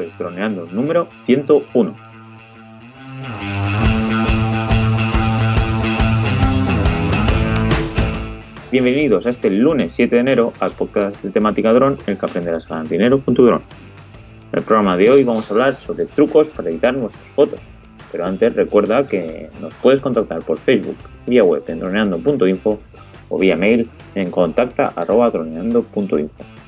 Esto es Droneando número 101. Bienvenidos a este lunes 7 de enero al podcast de temática dron, el que aprenderás a ganar dinero.dron. En el programa de hoy vamos a hablar sobre trucos para editar nuestras fotos. Pero antes recuerda que nos puedes contactar por Facebook, vía web en droneando.info o vía mail en contacta.droneando.info.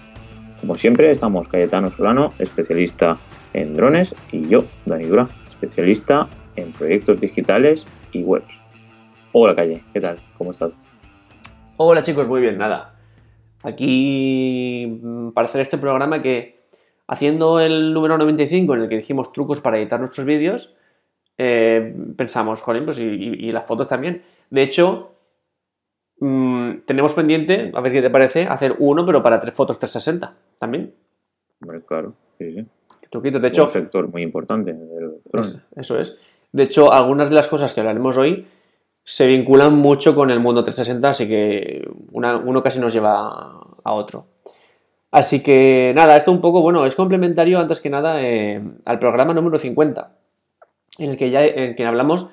Como siempre, estamos Cayetano Solano, especialista en drones, y yo, Dani Dura, especialista en proyectos digitales y webs. Hola Calle, ¿qué tal? ¿Cómo estás? Hola chicos, muy bien, nada. Aquí mm, para hacer este programa que haciendo el número 95 en el que dijimos trucos para editar nuestros vídeos, eh, pensamos, joder, pues y, las fotos también. De hecho, mm, tenemos pendiente, a ver qué te parece, hacer uno, pero para tres fotos 360 también. claro, sí, sí. De hecho, un sector muy importante. eso es. De hecho, algunas de las cosas que hablaremos hoy se vinculan mucho con el mundo 360, así que uno casi nos lleva a otro. Así que nada, esto un poco, bueno, es complementario antes que nada eh, al programa número 50, en el que ya en que hablamos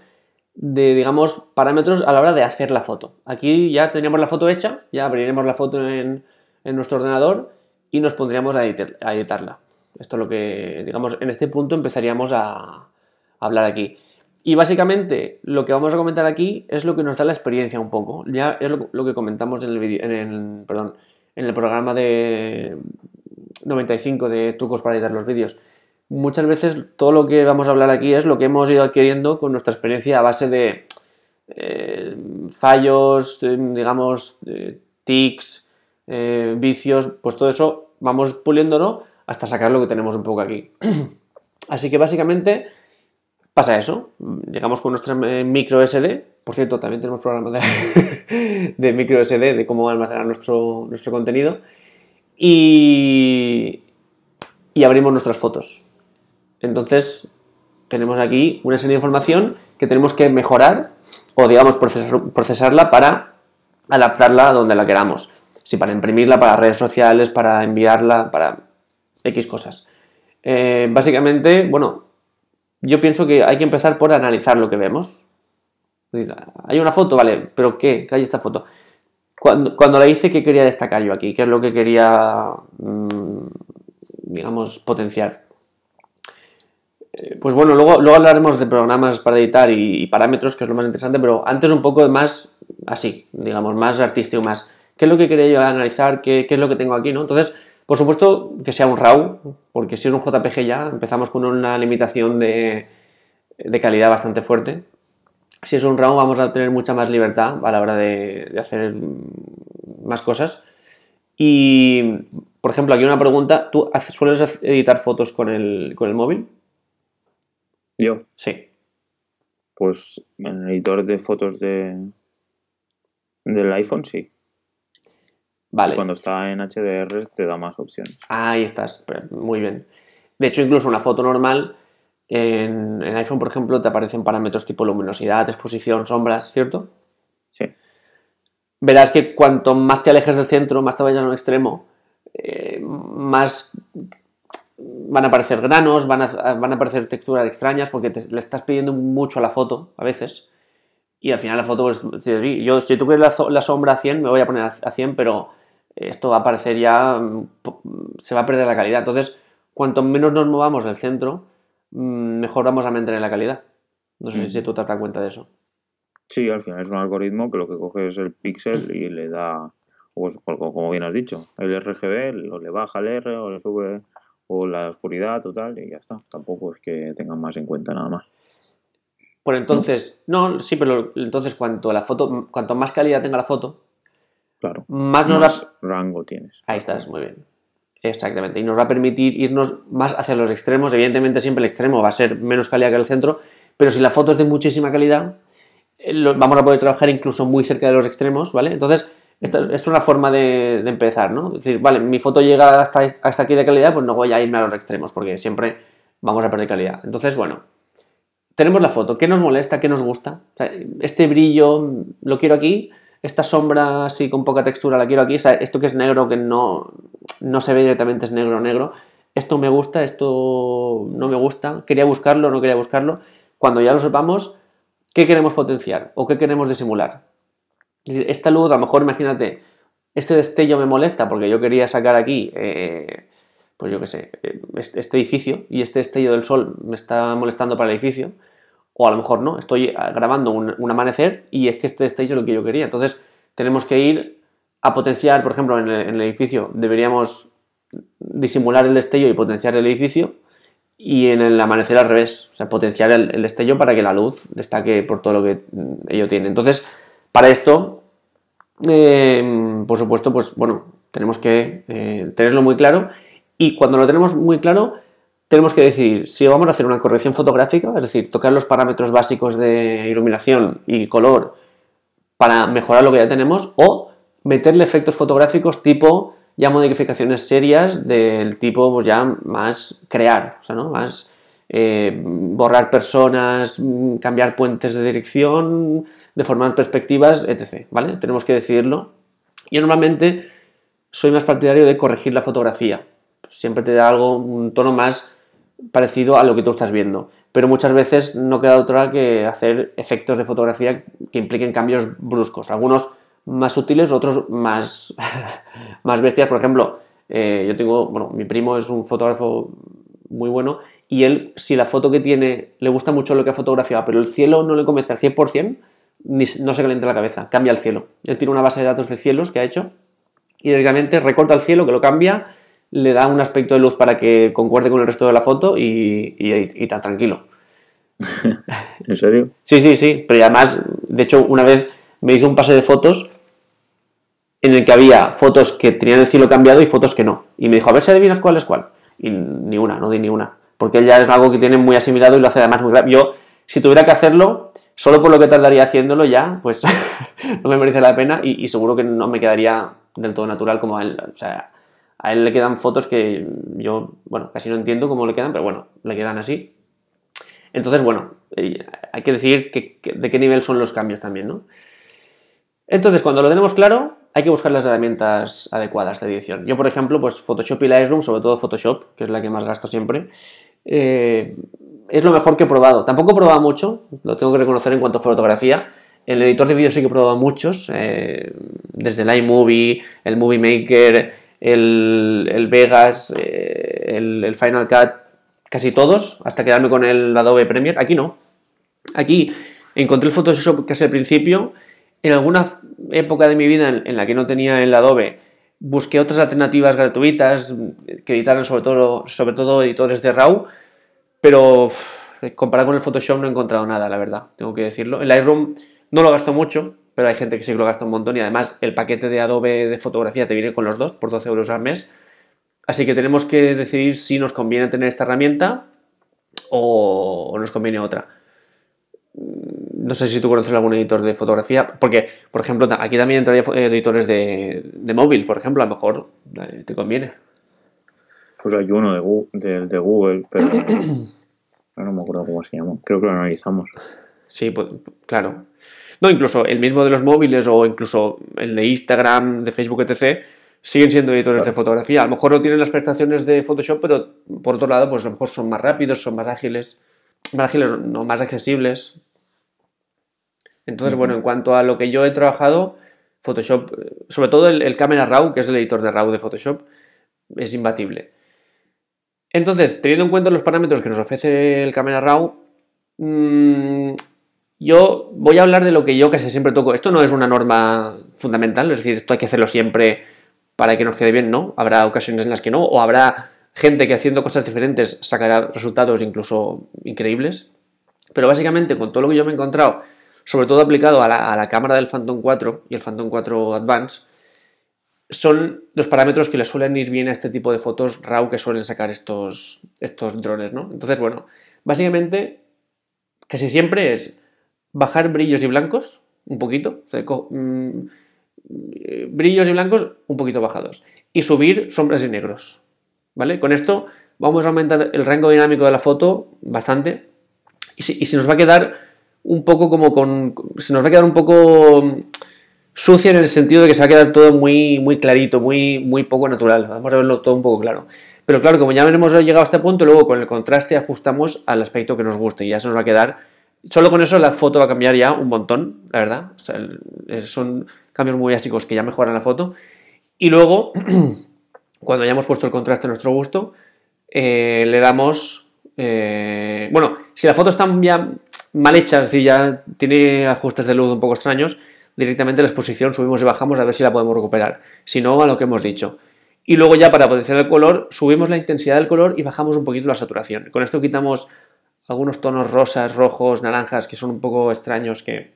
de, digamos, parámetros a la hora de hacer la foto. Aquí ya teníamos la foto hecha, ya abriremos la foto en, nuestro ordenador y nos pondríamos a, editarla. Esto es lo que, digamos, en este punto empezaríamos a hablar aquí. Y básicamente lo que vamos a comentar aquí es lo que nos da la experiencia un poco. Ya es lo, que comentamos en el, en, el, perdón, en el programa de 95 de trucos para editar los vídeos. Muchas veces todo lo que vamos a hablar aquí es lo que hemos ido adquiriendo con nuestra experiencia a base de eh, fallos, digamos, eh, tics, vicios, pues todo eso vamos puliéndolo hasta sacar lo que tenemos un poco aquí. Así que básicamente pasa eso. Llegamos con nuestra eh, micro SD. Por cierto, también tenemos programas de, de micro SD, de cómo almacenar nuestro, nuestro contenido. Y, y abrimos nuestras fotos. Entonces, tenemos aquí una serie de información que tenemos que mejorar o, digamos, procesarla para adaptarla a donde la queramos. Si para imprimirla para redes sociales, para enviarla, para X cosas. Eh, básicamente, bueno, yo pienso que hay que empezar por analizar lo que vemos. Hay una foto, vale, pero ¿qué? ¿Qué hay esta foto? Cuando, cuando la hice, ¿qué quería destacar yo aquí? ¿Qué es lo que quería, mm, digamos, potenciar? Eh, pues bueno, luego, luego hablaremos de programas para editar y, parámetros, que es lo más interesante, pero antes un poco más así, digamos, más artístico, más. ¿Qué es lo que quería yo analizar? ¿Qué, qué es lo que tengo aquí? ¿no? Entonces, por supuesto que sea un RAW, porque si es un JPG ya empezamos con una limitación de, calidad bastante fuerte. Si es un RAW vamos a tener mucha más libertad a la hora de, hacer más cosas. Y, por ejemplo, aquí una pregunta. ¿Tú sueles editar fotos con el, con el móvil? ¿Yo? Sí. Pues en el editor de fotos de, del iPhone sí. Vale. Cuando está en HDR te da más opciones. Ahí estás, muy bien. De hecho, incluso una foto normal en, iPhone, por ejemplo, te aparecen parámetros tipo luminosidad, exposición, sombras, ¿cierto? Sí. Verás que cuanto más te alejes del centro, más te vayas a un extremo, eh, más van a aparecer granos, van a, van a aparecer texturas extrañas porque le estás pidiendo mucho a la foto a veces. Y al final la foto, pues, yo, si tú quieres la, la, sombra a 100, me voy a poner a 100, pero esto va a parecer ya, mm, se va a perder la calidad. Entonces, cuanto menos nos movamos del centro, mm, mejor vamos a mantener la calidad. No sé si tú te das cuenta de eso. Sí, al final es un algoritmo que lo que coge es el píxel y le da, pues, como bien has dicho, el RGB, o le baja el R, o le sube o la oscuridad total y ya está. Tampoco es que tengan más en cuenta nada más. Por entonces, no, sí, pero entonces cuanto la foto, cuanto más calidad tenga la foto, Claro. Más nos rango tienes. Ahí estás, muy bien. Exactamente. Y nos va a permitir irnos más hacia los extremos. Evidentemente, siempre el extremo va a ser menos calidad que el centro, pero si la foto es de muchísima calidad, eh, vamos a poder trabajar incluso muy cerca de los extremos, ¿vale? Entonces, es una forma de, empezar, ¿no? Es decir, vale, mi foto llega hasta, aquí de calidad, pues no voy a irme a los extremos, porque siempre vamos a perder calidad. Entonces, bueno, tenemos la foto. ¿Qué nos molesta? ¿Qué nos gusta? este brillo lo quiero aquí esta sombra así con poca textura la quiero aquí, esto que es negro, que no, no se ve directamente es negro negro, esto me gusta, esto no me gusta, quería buscarlo, no quería buscarlo. Cuando ya lo sepamos, ¿qué queremos potenciar o qué queremos disimular? Esta luz, a lo mejor imagínate, este destello me molesta porque yo quería sacar aquí, eh, pues yo qué sé, eh, este edificio y este destello del sol me está molestando para el edificio. O a lo mejor no, estoy grabando un, amanecer y es que este destello es lo que yo quería. Entonces tenemos que ir a potenciar, por ejemplo, en el edificio deberíamos disimular el destello y potenciar el edificio. Y en el amanecer al revés, o sea, potenciar el, destello para que la luz destaque por todo lo que ello tiene. Entonces, para esto, eh, por supuesto, pues bueno, tenemos que eh, tenerlo muy claro. Y cuando lo tenemos muy claro, tenemos que decidir si vamos a hacer una corrección fotográfica, es decir, tocar los parámetros básicos de iluminación y color para mejorar lo que ya tenemos, o meterle efectos fotográficos tipo ya modificaciones serias del tipo pues ya más crear, o sea, ¿no? Más eh, borrar personas, mm, cambiar puentes de dirección, deformar perspectivas, etc. ¿Vale? Tenemos que decidirlo. Yo normalmente soy más partidario de corregir la fotografía. Siempre te da algo, un tono más parecido a lo que tú estás viendo. Pero muchas veces no queda otra que hacer efectos de fotografía que impliquen cambios bruscos. Algunos más sutiles, otros más, más bestias. Por ejemplo, eh, yo tengo, bueno, mi primo es un fotógrafo muy bueno y él, si la foto que tiene le gusta mucho lo que ha fotografiado, pero el cielo no le convence al 100%, ni, no se calienta la cabeza, cambia el cielo. Él tiene una base de datos de cielos que ha hecho y directamente recorta el cielo, que lo cambia, le da un aspecto de luz para que concuerde con el resto de la foto y, está tranquilo. ¿En serio? Sí, sí, sí, pero además, de hecho, una vez me hizo un pase de fotos en el que había fotos que tenían el cielo cambiado y fotos que no. Y me dijo, a ver si adivinas cuál es cuál. Y ni una, no di ni una. Porque él ya es algo que tiene muy asimilado y lo hace además muy rápido. Yo, si tuviera que hacerlo, solo por lo que tardaría haciéndolo ya, pues no me merece la pena y, seguro que no me quedaría del todo natural como a él. O sea, a él le quedan fotos que yo, bueno, casi no entiendo cómo le quedan, pero bueno, le quedan así. Entonces, bueno, eh, hay que decir de qué nivel son los cambios también, ¿no? Entonces, cuando lo tenemos claro, hay que buscar las herramientas adecuadas de edición. Yo, por ejemplo, pues Photoshop y Lightroom, sobre todo Photoshop, que es la que más gasto siempre, eh, es lo mejor que he probado. Tampoco he probado mucho, lo tengo que reconocer en cuanto a fotografía. El editor de vídeo sí que he probado muchos, eh, desde el iMovie, el Movie Maker, el, Vegas, eh, el, el, Final Cut, casi todos, hasta quedarme con el Adobe Premiere. Aquí no. Aquí encontré el Photoshop casi al principio en alguna época de mi vida en, la que no tenía el Adobe, busqué otras alternativas gratuitas que editaran sobre todo, sobre todo editores de RAW, pero comparado con el Photoshop no he encontrado nada, la verdad, tengo que decirlo. El Lightroom no lo gasto mucho, pero hay gente que sí que lo gasta un montón y además el paquete de Adobe de fotografía te viene con los dos por 12 euros al mes. Así que tenemos que decidir si nos conviene tener esta herramienta o nos conviene otra. No sé si tú conoces algún editor de fotografía, porque, por ejemplo, aquí también entraría editores de, móvil, por ejemplo, a lo mejor eh, te conviene. Pues hay uno de Google, de, Google pero no me acuerdo cómo se llama. Creo que lo analizamos. Sí, pues, claro. No, incluso el mismo de los móviles o incluso el de Instagram, de Facebook, etc., siguen siendo editores de fotografía. A lo mejor no tienen las prestaciones de Photoshop, pero por otro lado, pues a lo mejor son más rápidos, son más ágiles, más ágiles, no más accesibles. Entonces, bueno, en cuanto a lo que yo he trabajado, Photoshop, sobre todo el, Camera Raw, que es el editor de RAW de Photoshop, es imbatible. Entonces, teniendo en cuenta los parámetros que nos ofrece el Camera Raw, mm, yo voy a hablar de lo que yo casi siempre toco. Esto no es una norma fundamental, es decir, esto hay que hacerlo siempre para que nos quede bien, ¿no? Habrá ocasiones en las que no, o habrá gente que haciendo cosas diferentes sacará resultados incluso increíbles. Pero básicamente, con todo lo que yo me he encontrado sobre todo aplicado a la, cámara del Phantom 4 y el Phantom 4 Advance, son los parámetros que le suelen ir bien a este tipo de fotos RAW que suelen sacar estos, estos drones, ¿no? Entonces, bueno, básicamente casi siempre es bajar brillos y blancos un poquito, mm, brillos y blancos un poquito bajados y subir sombras y negros, ¿vale? Con esto vamos a aumentar el rango dinámico de la foto bastante y si, y nos va a quedar un poco como con... Se nos va a quedar un poco sucia en el sentido de que se va a quedar todo muy, muy clarito, muy, muy poco natural. Vamos a verlo todo un poco claro. Pero claro, como ya hemos llegado a este punto, luego con el contraste ajustamos al aspecto que nos guste y ya se nos va a quedar. Solo con eso la foto va a cambiar ya un montón, la verdad. son cambios muy básicos que ya mejoran la foto. Y luego, cuando hayamos puesto el contraste a nuestro gusto, eh, le damos... Eh, bueno, si la foto está ya mal hecha, es decir, ya tiene ajustes de luz un poco extraños, directamente la exposición subimos y bajamos a ver si la podemos recuperar. Si no, a lo que hemos dicho. Y luego ya para potenciar el color, subimos la intensidad del color y bajamos un poquito la saturación. Con esto quitamos algunos tonos rosas, rojos, naranjas que son un poco extraños que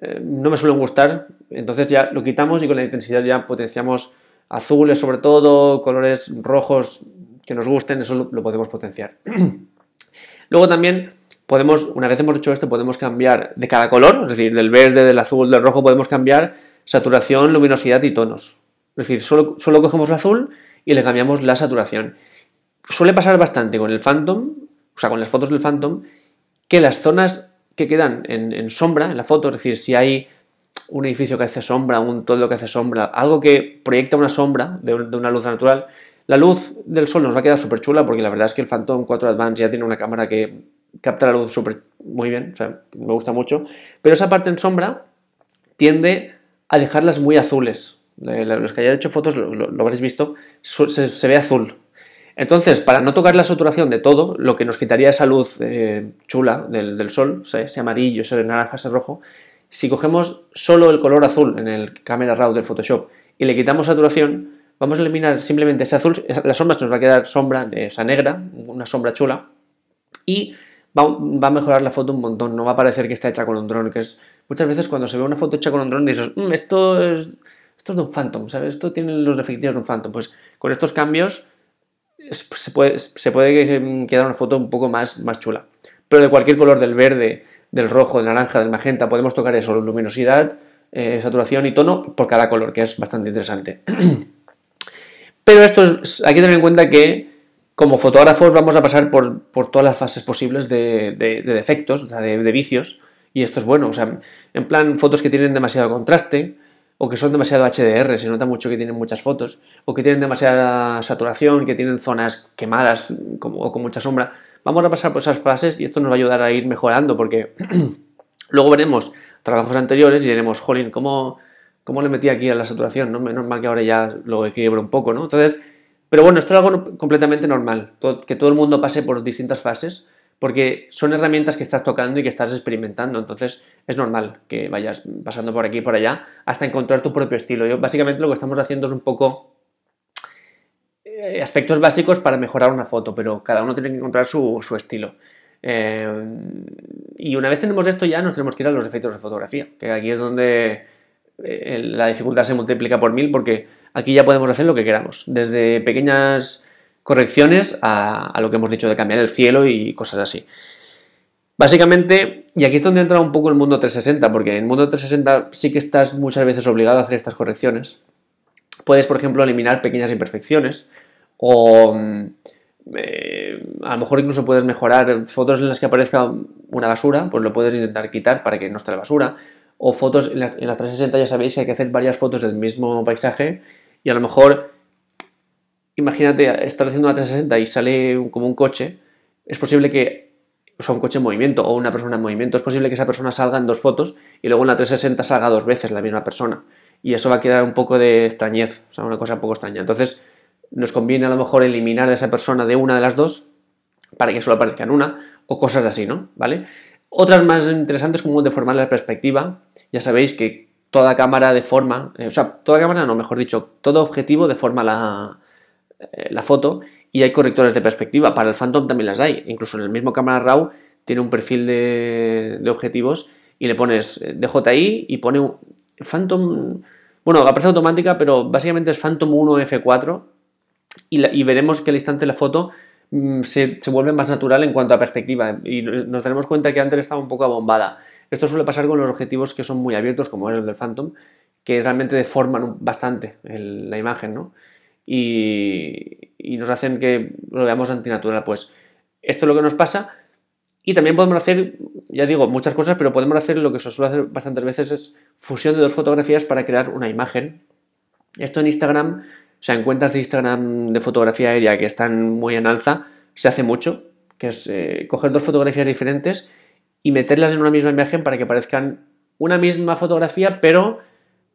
eh, no me suelen gustar. Entonces ya lo quitamos y con la intensidad ya potenciamos azules sobre todo, colores rojos que nos gusten, eso lo, podemos potenciar. Luego también podemos, una vez hemos hecho esto, podemos cambiar de cada color, es decir, del verde, del azul, del rojo, podemos cambiar saturación, luminosidad y tonos. Es decir, solo, solo cogemos el azul y le cambiamos la saturación. Suele pasar bastante con el Phantom, o sea, con las fotos del Phantom, que las zonas que quedan en, sombra en la foto, es decir, si hay un edificio que hace sombra, un todo que hace sombra, algo que proyecta una sombra de, una luz natural, la luz del sol nos va a quedar súper chula porque la verdad es que el Phantom 4 Advance ya tiene una cámara que capta la luz súper muy bien, o sea, me gusta mucho, pero esa parte en sombra tiende a dejarlas muy azules, los que hayan hecho fotos lo, habréis visto, se, ve azul. Entonces, para no tocar la saturación de todo, lo que nos quitaría esa luz eh, chula del, sol, ese amarillo, ese naranja, ese rojo, si cogemos solo el color azul en el Camera Raw del Photoshop y le quitamos saturación, vamos a eliminar simplemente ese azul, la sombra se nos va a quedar sombra, esa negra, una sombra chula, y va, a mejorar la foto un montón, no va a parecer que está hecha con un dron, que es muchas veces cuando se ve una foto hecha con un dron dices, mm, esto es esto es de un Phantom, ¿sabes? Esto tiene los efectivos de un Phantom. Pues con estos cambios se puede, se puede quedar una foto un poco más, más chula. Pero de cualquier color, del verde, del rojo, del naranja, del magenta, podemos tocar eso, luminosidad, eh, saturación y tono por cada color, que es bastante interesante. Pero esto es, hay que tener en cuenta que como fotógrafos vamos a pasar por, todas las fases posibles de, defectos, o sea, de, de, vicios, y esto es bueno, o sea, en plan fotos que tienen demasiado contraste, o que son demasiado HDR, se nota mucho que tienen muchas fotos, o que tienen demasiada saturación, que tienen zonas quemadas como, o con mucha sombra. Vamos a pasar por esas fases y esto nos va a ayudar a ir mejorando porque luego veremos trabajos anteriores y diremos, jolín, ¿cómo, cómo le metí aquí a la saturación? ¿no? Menos mal que ahora ya lo equilibro un poco, ¿no? Entonces, pero bueno, esto es algo completamente normal, que todo el mundo pase por distintas fases porque son herramientas que estás tocando y que estás experimentando, entonces es normal que vayas pasando por aquí y por allá hasta encontrar tu propio estilo. Yo, básicamente lo que estamos haciendo es un poco eh, aspectos básicos para mejorar una foto, pero cada uno tiene que encontrar su, estilo. Eh, y una vez tenemos esto ya nos tenemos que ir a los efectos de fotografía, que aquí es donde eh, la dificultad se multiplica por mil porque aquí ya podemos hacer lo que queramos, desde pequeñas correcciones a, lo que hemos dicho de cambiar el cielo y cosas así. Básicamente, y aquí es donde entra un poco el mundo 360, porque en el mundo 360 sí que estás muchas veces obligado a hacer estas correcciones. Puedes, por ejemplo, eliminar pequeñas imperfecciones o mm, eh, a lo mejor incluso puedes mejorar fotos en las que aparezca una basura, pues lo puedes intentar quitar para que no esté la basura. O fotos en las, en las 360 ya sabéis que hay que hacer varias fotos del mismo paisaje y a lo mejor imagínate estar haciendo una 360 y sale como un coche, es posible que, o sea, un coche en movimiento o una persona en movimiento, es posible que esa persona salga en dos fotos y luego en la 360 salga dos veces la misma persona. Y eso va a quedar un poco de extrañez, o sea, una cosa un poco extraña. Entonces, nos conviene a lo mejor eliminar a esa persona de una de las dos para que solo aparezca en una o cosas así, ¿no? ¿Vale? Otras más interesantes como deformar la perspectiva. Ya sabéis que toda cámara deforma, eh, o sea, toda cámara no, mejor dicho, todo objetivo deforma la, eh, la foto y hay correctores de perspectiva. Para el Phantom también las hay. Incluso en el mismo cámara RAW tiene un perfil de, objetivos y le pones eh, DJI y pone un Phantom. Bueno, aparece automática, pero básicamente es Phantom 1 F4 y, veremos que al instante la foto mm, se, vuelve más natural en cuanto a perspectiva y nos daremos cuenta que antes estaba un poco abombada. Esto suele pasar con los objetivos que son muy abiertos, como es el del Phantom, que realmente deforman bastante la imagen, ¿no? y, nos hacen que lo veamos antinatural. Pues esto es lo que nos pasa. Y también podemos hacer, ya digo, muchas cosas, pero podemos hacer lo que se suele hacer bastantes veces es fusión de dos fotografías para crear una imagen. Esto en Instagram sea, en cuentas de Instagram de fotografía aérea que están muy en alza, se hace mucho, que es eh, coger dos fotografías diferentes y meterlas en una misma imagen para que parezcan una misma fotografía, pero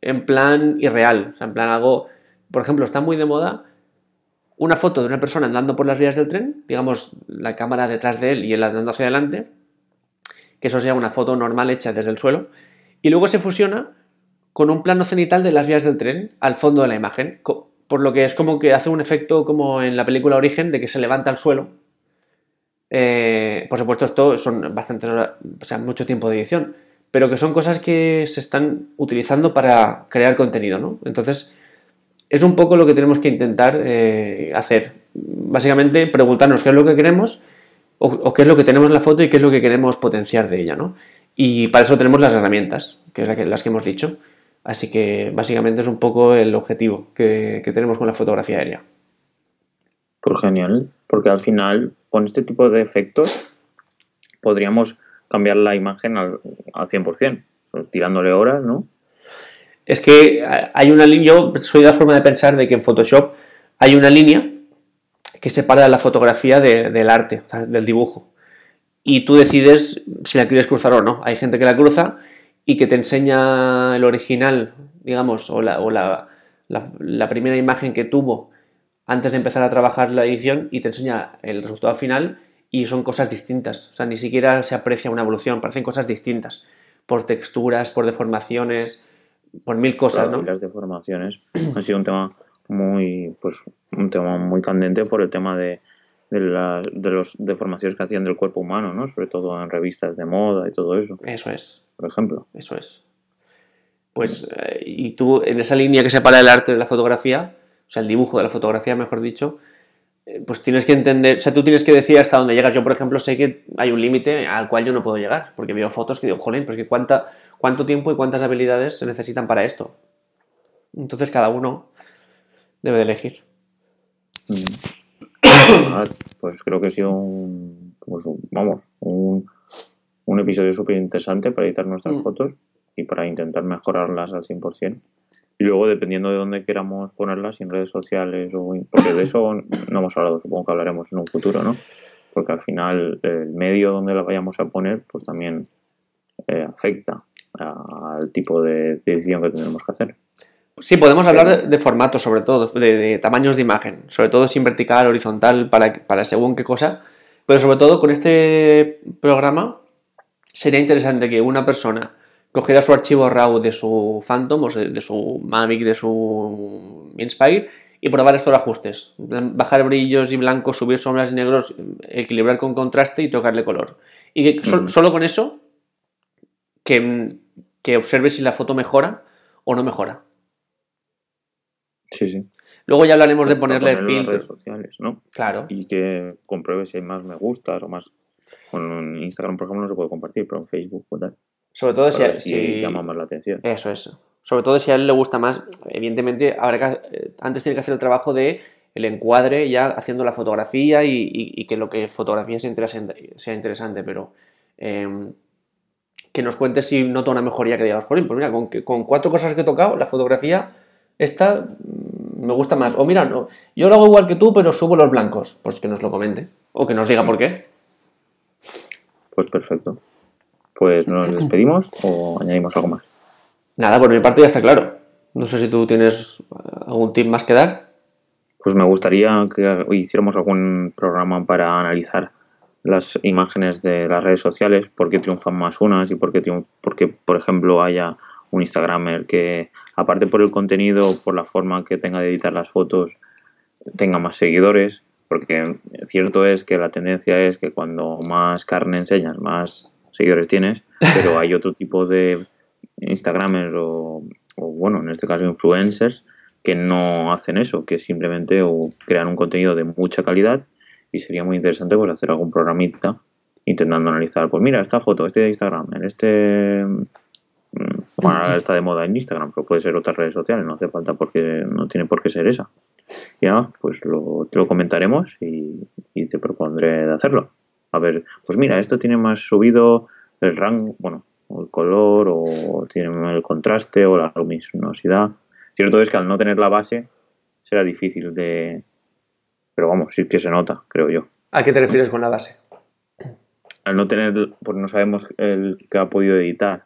en plan irreal. O sea, en plan algo, por ejemplo, está muy de moda una foto de una persona andando por las vías del tren, digamos la cámara detrás de él y él andando hacia adelante, que eso sea una foto normal hecha desde el suelo, y luego se fusiona con un plano cenital de las vías del tren al fondo de la imagen, por lo que es como que hace un efecto como en la película Origen de que se levanta al suelo. Eh, por supuesto, esto son bastantes o sea, mucho tiempo de edición, pero que son cosas que se están utilizando para crear contenido, ¿no? Entonces, es un poco lo que tenemos que intentar eh, hacer. Básicamente, preguntarnos qué es lo que queremos o, qué es lo que tenemos en la foto y qué es lo que queremos potenciar de ella, ¿no? Y para eso tenemos las herramientas, que es las que hemos dicho. Así que básicamente es un poco el objetivo que, tenemos con la fotografía aérea. Pues genial, porque al final con este tipo de efectos podríamos cambiar la imagen al, al 100%, tirándole horas, ¿no? Es que hay una línea, yo soy de la forma de pensar de que en Photoshop hay una línea que separa la fotografía del arte, del dibujo. Y tú decides si la quieres cruzar o no. Hay gente que la cruza y que te enseña el original, digamos, o la, o la, la primera imagen que tuvo antes de empezar a trabajar la edición y te enseña el resultado final y son cosas distintas. O sea, ni siquiera se aprecia una evolución, parecen cosas distintas. Por texturas, por deformaciones, por mil cosas, ¿no? Las deformaciones ha sido un tema muy, pues, un tema muy candente por el tema de, de, las de los deformaciones que hacían del cuerpo humano, ¿no? Sobre todo en revistas de moda y todo eso. Eso es. Por ejemplo. Eso es. Pues, eh, y tú, en esa línea que separa el arte de la fotografía, o sea, el dibujo de la fotografía, mejor dicho, eh, pues tienes que entender, o sea, tú tienes que decir hasta dónde llegas. Yo, por ejemplo, sé que hay un límite al cual yo no puedo llegar, porque veo fotos que digo, jolín, pues que cuánta, cuánto tiempo y cuántas habilidades se necesitan para esto. Entonces cada uno debe de elegir. Mm. Pues creo que ha sido un, pues, vamos, un, episodio súper interesante para editar nuestras mm. fotos y para intentar mejorarlas al 100%. Y luego, dependiendo de dónde queramos ponerlas, en redes sociales o... Porque de eso no hemos hablado, supongo que hablaremos en un futuro, ¿no? Porque al final el medio donde la vayamos a poner, pues también eh, afecta al tipo de decisión que tenemos que hacer. Sí, podemos hablar de, formatos, sobre todo, de, tamaños de imagen, sobre todo sin vertical, horizontal, para, para según qué cosa. Pero sobre todo con este programa sería interesante que una persona cogiera su archivo RAW de su Phantom, o de su Mavic, de su Inspire, y probar estos ajustes. Bajar brillos y blancos, subir sombras y negros, equilibrar con contraste y tocarle color. Y que solo con eso que, que observe si la foto mejora o no mejora. Sí, sí. Luego ya hablaremos de ponerle filtros. ¿no? Claro. Y que compruebe si hay más me gustas o más. Con Instagram, por ejemplo, no se puede compartir, pero en Facebook tal. Sobre todo si, si, llama más la atención. Eso, eso. Sobre todo si a él le gusta más, evidentemente, habrá que, eh, antes tiene que hacer el trabajo de el encuadre ya haciendo la fotografía y, que lo que fotografía sea interesante, sea interesante pero em, que nos cuente si nota una mejoría que por ejemplo, mira, con, con cuatro cosas que he tocado, la fotografía, esta mm, me gusta más. O mira, no, yo lo hago igual que tú, pero subo los blancos. Pues que nos lo comente. O que nos diga por qué. Pues perfecto. Pues nos despedimos o añadimos algo más. Nada, por mi parte ya está claro. No sé si tú tienes algún tip más que dar. Pues me gustaría que hiciéramos algún programa para analizar las imágenes de las redes sociales, por qué triunfan más unas y por qué, porque, por ejemplo, haya un Instagramer que, aparte por el contenido, por la forma que tenga de editar las fotos, tenga más seguidores, porque cierto es que la tendencia es que cuando más carne enseñas, más seguidores tienes, pero hay otro tipo de Instagramers o, o bueno, en este caso influencers, que no hacen eso, que simplemente crean un contenido de mucha calidad y sería muy interesante pues hacer algún programita intentando analizar, pues mira, esta foto, este de Instagram, en este mm, bueno, está de moda en Instagram, pero puede ser otras redes sociales, no hace falta porque no tiene por qué ser esa. Ya, pues lo, te lo comentaremos y, te propondré de hacerlo. A ver, pues mira, esto tiene más subido el rango, bueno, el color o tiene el contraste o la luminosidad. Cierto es que al no tener la base será difícil de... Pero vamos, sí que se nota, creo yo. ¿A qué te refieres con la base? Al no tener, pues no sabemos el que ha podido editar,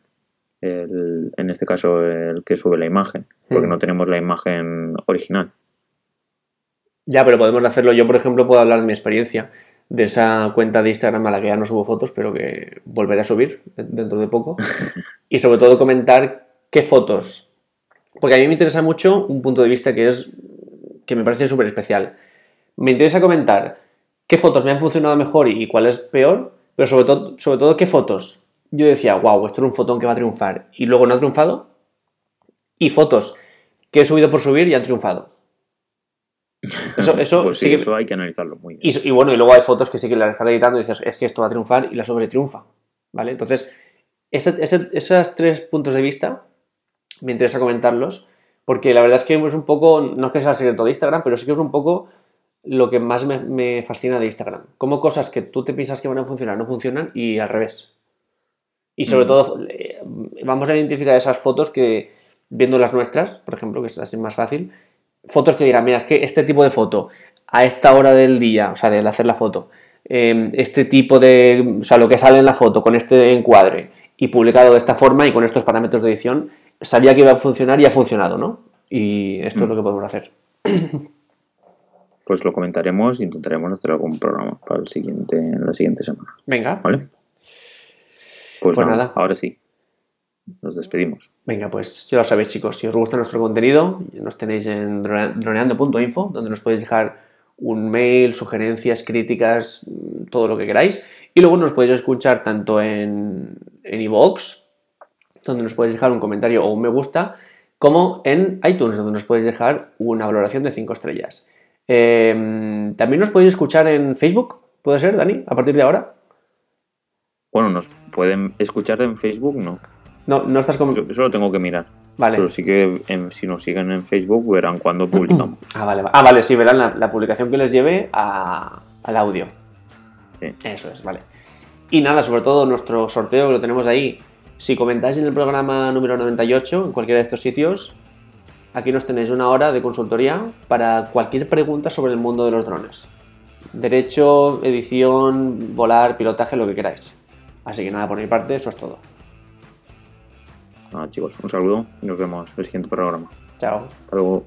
el, en este caso el que sube la imagen, porque Mm. no tenemos la imagen original. Ya, pero podemos hacerlo. Yo, por ejemplo, puedo hablar de mi experiencia de esa cuenta de Instagram a la que ya no subo fotos, pero que volveré a subir dentro de poco. Y sobre todo comentar qué fotos. Porque a mí me interesa mucho un punto de vista que es que me parece súper especial. Me interesa comentar qué fotos me han funcionado mejor y cuál es peor, pero sobre todo, sobre todo qué fotos. Yo decía, wow, esto es un fotón que va a triunfar y luego no ha triunfado. Y fotos que he subido por subir y han triunfado. Eso, eso Pues sí, sí que- eso hay que analizarlo muy bien. y, y bueno, y luego hay fotos que sí que las estás editando y dices, es que esto va a triunfar y la sobre triunfa. ¿Vale? Entonces, ese- ese- esos tres puntos de vista me interesa comentarlos porque la verdad es que es un poco, no es que sea el secreto de Instagram, pero sí que es un poco lo que más me, me fascina de Instagram. Como cosas que tú te piensas que van a funcionar no funcionan y al revés. Y sobre Mm. todo, eh, vamos a identificar esas fotos que, viendo las nuestras, por ejemplo, que es así más fácil, fotos que digan, mira, es que este tipo de foto, a esta hora del día, o sea, de hacer la foto, eh, este tipo de, o sea, lo que sale en la foto con este encuadre y publicado de esta forma y con estos parámetros de edición, sabía que iba a funcionar y ha funcionado, ¿no? Y esto es Mm. lo que podemos hacer. Pues lo comentaremos e intentaremos hacer algún programa para el siguiente, la siguiente semana. Venga, ¿Vale? Pues, Pues nada, nada. ahora sí. Nos despedimos. venga, pues ya lo sabéis, chicos. Si os gusta nuestro contenido, nos tenéis en drone- droneando.info, donde nos podéis dejar un mail, sugerencias, críticas, mm, todo lo que queráis. Y luego nos podéis escuchar tanto en en iVoox, donde nos podéis dejar un comentario o un me gusta, como en iTunes, donde nos podéis dejar una valoración de 5 estrellas. Eh, También nos podéis escuchar en Facebook, ¿puede ser, Dani? A partir de ahora. Bueno, nos pueden escuchar en Facebook, no. No, no estás como... Eso, lo tengo que mirar. Vale. Pero sí que en- si nos siguen en Facebook verán cuando publicamos. Ah, vale, va- ah, vale, sí, verán la, la publicación que les lleve a- al audio. Sí. Eso es, vale. Y nada, sobre todo nuestro sorteo que lo tenemos ahí. Si comentáis en el programa número 98, en cualquiera de estos sitios, aquí nos tenéis una hora de consultoría para cualquier pregunta sobre el mundo de los drones. Derecho, edición, volar, pilotaje, lo que queráis. Así que nada, por mi parte, eso es todo. Nada, chicos, un saludo y nos vemos en el siguiente programa. Chao. Hasta luego.